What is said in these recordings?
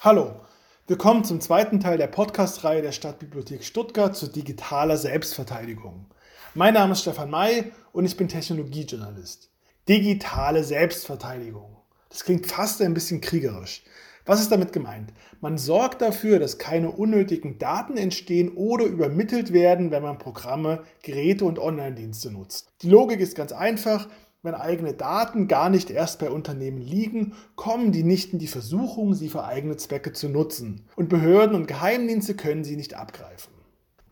Hallo, willkommen zum zweiten Teil der Podcast-Reihe der Stadtbibliothek Stuttgart zu digitaler Selbstverteidigung. Mein Name ist Stefan May und ich bin Technologiejournalist. Digitale Selbstverteidigung. Das klingt fast ein bisschen kriegerisch. Was ist damit gemeint? Man sorgt dafür, dass keine unnötigen Daten entstehen oder übermittelt werden, wenn man Programme, Geräte und Online-Dienste nutzt. Die Logik ist ganz einfach. Wenn eigene Daten gar nicht erst bei Unternehmen liegen, kommen die nicht in die Versuchung, sie für eigene Zwecke zu nutzen. Und Behörden und Geheimdienste können sie nicht abgreifen.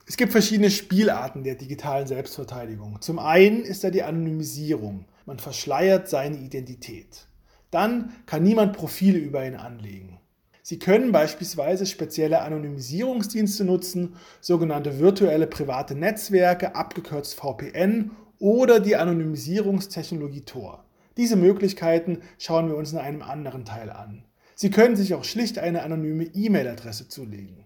Es gibt verschiedene Spielarten der digitalen Selbstverteidigung. Zum einen ist da die Anonymisierung. Man verschleiert seine Identität. Dann kann niemand Profile über ihn anlegen. Sie können beispielsweise spezielle Anonymisierungsdienste nutzen, sogenannte virtuelle private Netzwerke, abgekürzt VPN oder die Anonymisierungstechnologie Tor. Diese Möglichkeiten schauen wir uns in einem anderen Teil an. Sie können sich auch schlicht eine anonyme E-Mail-Adresse zulegen.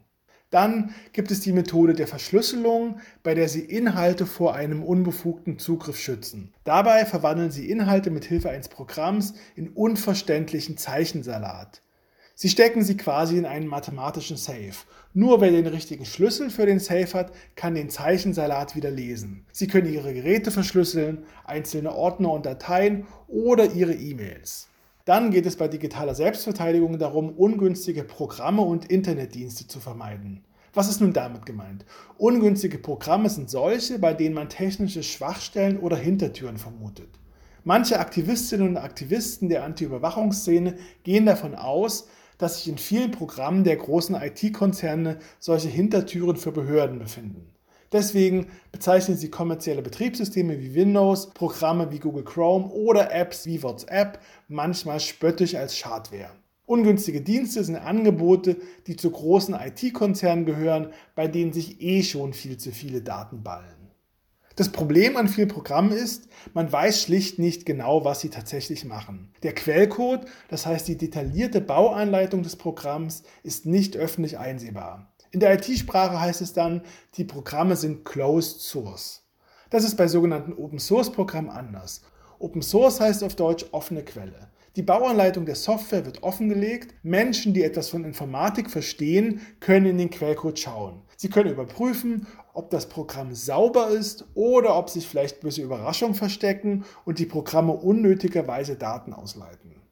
Dann gibt es die Methode der Verschlüsselung, bei der Sie Inhalte vor einem unbefugten Zugriff schützen. Dabei verwandeln Sie Inhalte mit Hilfe eines Programms in unverständlichen Zeichensalat. Sie stecken sie quasi in einen mathematischen Safe. Nur wer den richtigen Schlüssel für den Safe hat, kann den Zeichensalat wieder lesen. Sie können Ihre Geräte verschlüsseln, einzelne Ordner und Dateien oder Ihre E-Mails. Dann geht es bei digitaler Selbstverteidigung darum, ungünstige Programme und Internetdienste zu vermeiden. Was ist nun damit gemeint? Ungünstige Programme sind solche, bei denen man technische Schwachstellen oder Hintertüren vermutet. Manche Aktivistinnen und Aktivisten der Anti-Überwachungsszene gehen davon aus, dass sich in vielen Programmen der großen IT-Konzerne solche Hintertüren für Behörden befinden. Deswegen bezeichnen sie kommerzielle Betriebssysteme wie Windows, Programme wie Google Chrome oder Apps wie WhatsApp manchmal spöttisch als Schadware. Ungünstige Dienste sind Angebote, die zu großen IT-Konzernen gehören, bei denen sich eh schon viel zu viele Daten ballen. Das Problem an vielen Programmen ist, man weiß schlicht nicht genau, was sie tatsächlich machen. Der Quellcode, das heißt die detaillierte Bauanleitung des Programms, ist nicht öffentlich einsehbar. In der IT-Sprache heißt es dann, die Programme sind closed source. Das ist bei sogenannten Open Source Programmen anders. Open Source heißt auf Deutsch offene Quelle. Die Bauanleitung der Software wird offengelegt. Menschen, die etwas von Informatik verstehen, können in den Quellcode schauen. Sie können überprüfen, ob das Programm sauber ist oder ob sich vielleicht böse Überraschungen verstecken und die Programme unnötigerweise Daten ausleiten.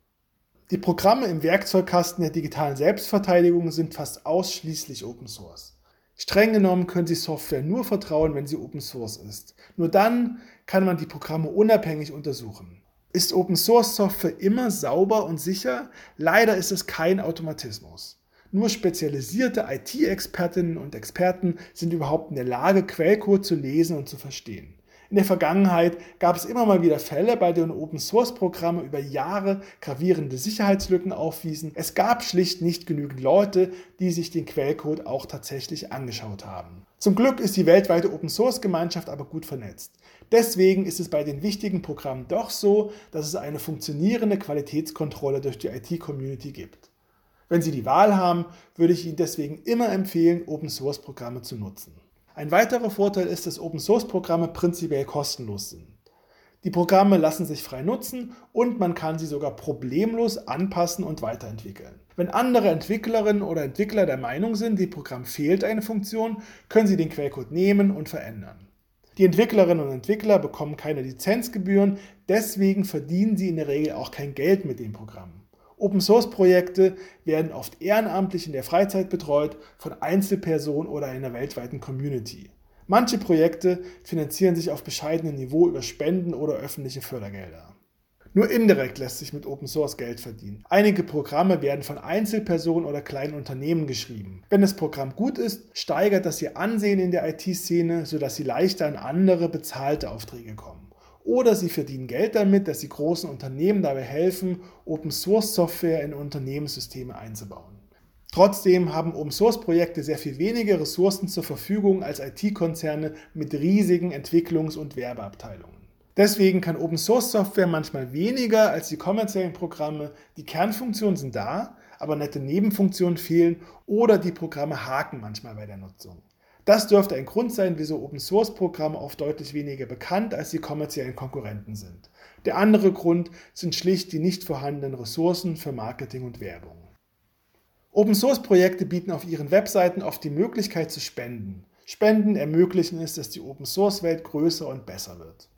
Die Programme im Werkzeugkasten der digitalen Selbstverteidigung sind fast ausschließlich Open Source. Streng genommen können Sie Software nur vertrauen, wenn sie Open Source ist. Nur dann kann man die Programme unabhängig untersuchen. Ist Open Source Software immer sauber und sicher? Leider ist es kein Automatismus. Nur spezialisierte IT-Expertinnen und Experten sind überhaupt in der Lage, Quellcode zu lesen und zu verstehen. In der Vergangenheit gab es immer mal wieder Fälle, bei denen Open-Source-Programme über Jahre gravierende Sicherheitslücken aufwiesen. Es gab schlicht nicht genügend Leute, die sich den Quellcode auch tatsächlich angeschaut haben. Zum Glück ist die weltweite Open-Source-Gemeinschaft aber gut vernetzt. Deswegen ist es bei den wichtigen Programmen doch so, dass es eine funktionierende Qualitätskontrolle durch die IT-Community gibt. Wenn Sie die Wahl haben, würde ich Ihnen deswegen immer empfehlen, Open-Source-Programme zu nutzen. Ein weiterer Vorteil ist, dass Open-Source-Programme prinzipiell kostenlos sind. Die Programme lassen sich frei nutzen und man kann sie sogar problemlos anpassen und weiterentwickeln. Wenn andere Entwicklerinnen oder Entwickler der Meinung sind, dem Programm fehlt eine Funktion, können sie den Quellcode nehmen und verändern. Die Entwicklerinnen und Entwickler bekommen keine Lizenzgebühren, deswegen verdienen sie in der Regel auch kein Geld mit dem Programm. Open-Source-Projekte werden oft ehrenamtlich in der Freizeit betreut von Einzelpersonen oder einer weltweiten Community. Manche Projekte finanzieren sich auf bescheidenem Niveau über Spenden oder öffentliche Fördergelder. Nur indirekt lässt sich mit Open Source Geld verdienen. Einige Programme werden von Einzelpersonen oder kleinen Unternehmen geschrieben. Wenn das Programm gut ist, steigert das ihr Ansehen in der IT-Szene, sodass sie leichter an andere bezahlte Aufträge kommen oder sie verdienen Geld damit, dass sie großen Unternehmen dabei helfen, Open Source Software in Unternehmenssysteme einzubauen. Trotzdem haben Open Source Projekte sehr viel weniger Ressourcen zur Verfügung als IT-Konzerne mit riesigen Entwicklungs- und Werbeabteilungen. Deswegen kann Open Source Software manchmal weniger als die kommerziellen Programme. Die Kernfunktionen sind da, aber nette Nebenfunktionen fehlen oder die Programme haken manchmal bei der Nutzung. Das dürfte ein Grund sein, wieso Open-Source-Programme oft deutlich weniger bekannt als die kommerziellen Konkurrenten sind. Der andere Grund sind schlicht die nicht vorhandenen Ressourcen für Marketing und Werbung. Open Source Projekte bieten auf ihren Webseiten oft die Möglichkeit zu spenden. Spenden ermöglichen es, dass die Open Source Welt größer und besser wird.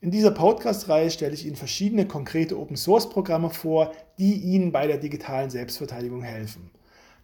In dieser Podcast-Reihe stelle ich Ihnen verschiedene konkrete Open Source Programme vor, die Ihnen bei der digitalen Selbstverteidigung helfen.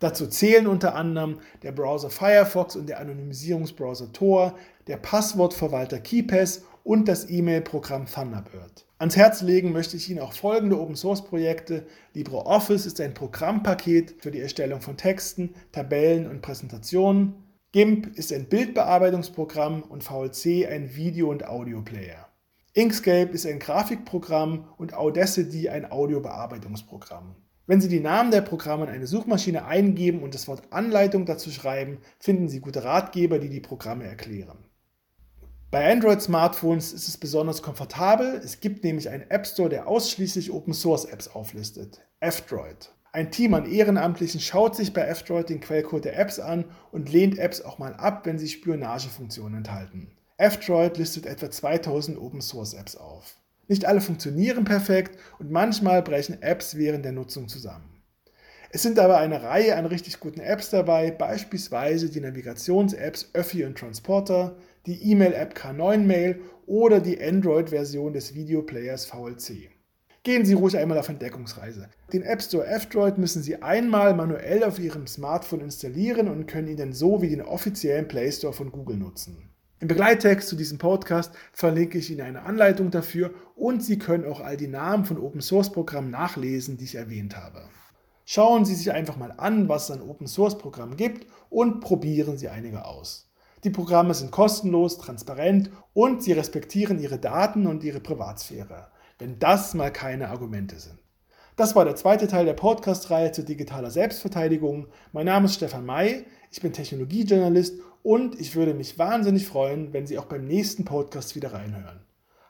Dazu zählen unter anderem der Browser Firefox und der Anonymisierungsbrowser Tor, der Passwortverwalter KeyPass und das E-Mail-Programm Thunderbird. Ans Herz legen möchte ich Ihnen auch folgende Open-Source-Projekte. LibreOffice ist ein Programmpaket für die Erstellung von Texten, Tabellen und Präsentationen. GIMP ist ein Bildbearbeitungsprogramm und VLC ein Video- und Audioplayer. Inkscape ist ein Grafikprogramm und Audacity ein Audiobearbeitungsprogramm. Wenn Sie die Namen der Programme in eine Suchmaschine eingeben und das Wort Anleitung dazu schreiben, finden Sie gute Ratgeber, die die Programme erklären. Bei Android-Smartphones ist es besonders komfortabel. Es gibt nämlich einen App Store, der ausschließlich Open-Source-Apps auflistet. F-Droid. Ein Team an Ehrenamtlichen schaut sich bei F-Droid den Quellcode der Apps an und lehnt Apps auch mal ab, wenn sie Spionagefunktionen enthalten. F-Droid listet etwa 2000 Open-Source-Apps auf. Nicht alle funktionieren perfekt und manchmal brechen Apps während der Nutzung zusammen. Es sind aber eine Reihe an richtig guten Apps dabei, beispielsweise die Navigations-Apps Öffi und Transporter, die E-Mail-App K9 Mail oder die Android-Version des Videoplayers VLC. Gehen Sie ruhig einmal auf Entdeckungsreise. Den App Store F-Droid müssen Sie einmal manuell auf Ihrem Smartphone installieren und können ihn dann so wie den offiziellen Play Store von Google nutzen. Im Begleittext zu diesem Podcast verlinke ich Ihnen eine Anleitung dafür und Sie können auch all die Namen von Open Source Programmen nachlesen, die ich erwähnt habe. Schauen Sie sich einfach mal an, was es an Open Source Programmen gibt und probieren Sie einige aus. Die Programme sind kostenlos, transparent und sie respektieren Ihre Daten und Ihre Privatsphäre, wenn das mal keine Argumente sind. Das war der zweite Teil der Podcast-Reihe zu digitaler Selbstverteidigung. Mein Name ist Stefan May, ich bin Technologiejournalist und ich würde mich wahnsinnig freuen, wenn Sie auch beim nächsten Podcast wieder reinhören.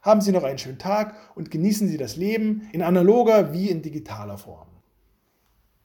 Haben Sie noch einen schönen Tag und genießen Sie das Leben in analoger wie in digitaler Form.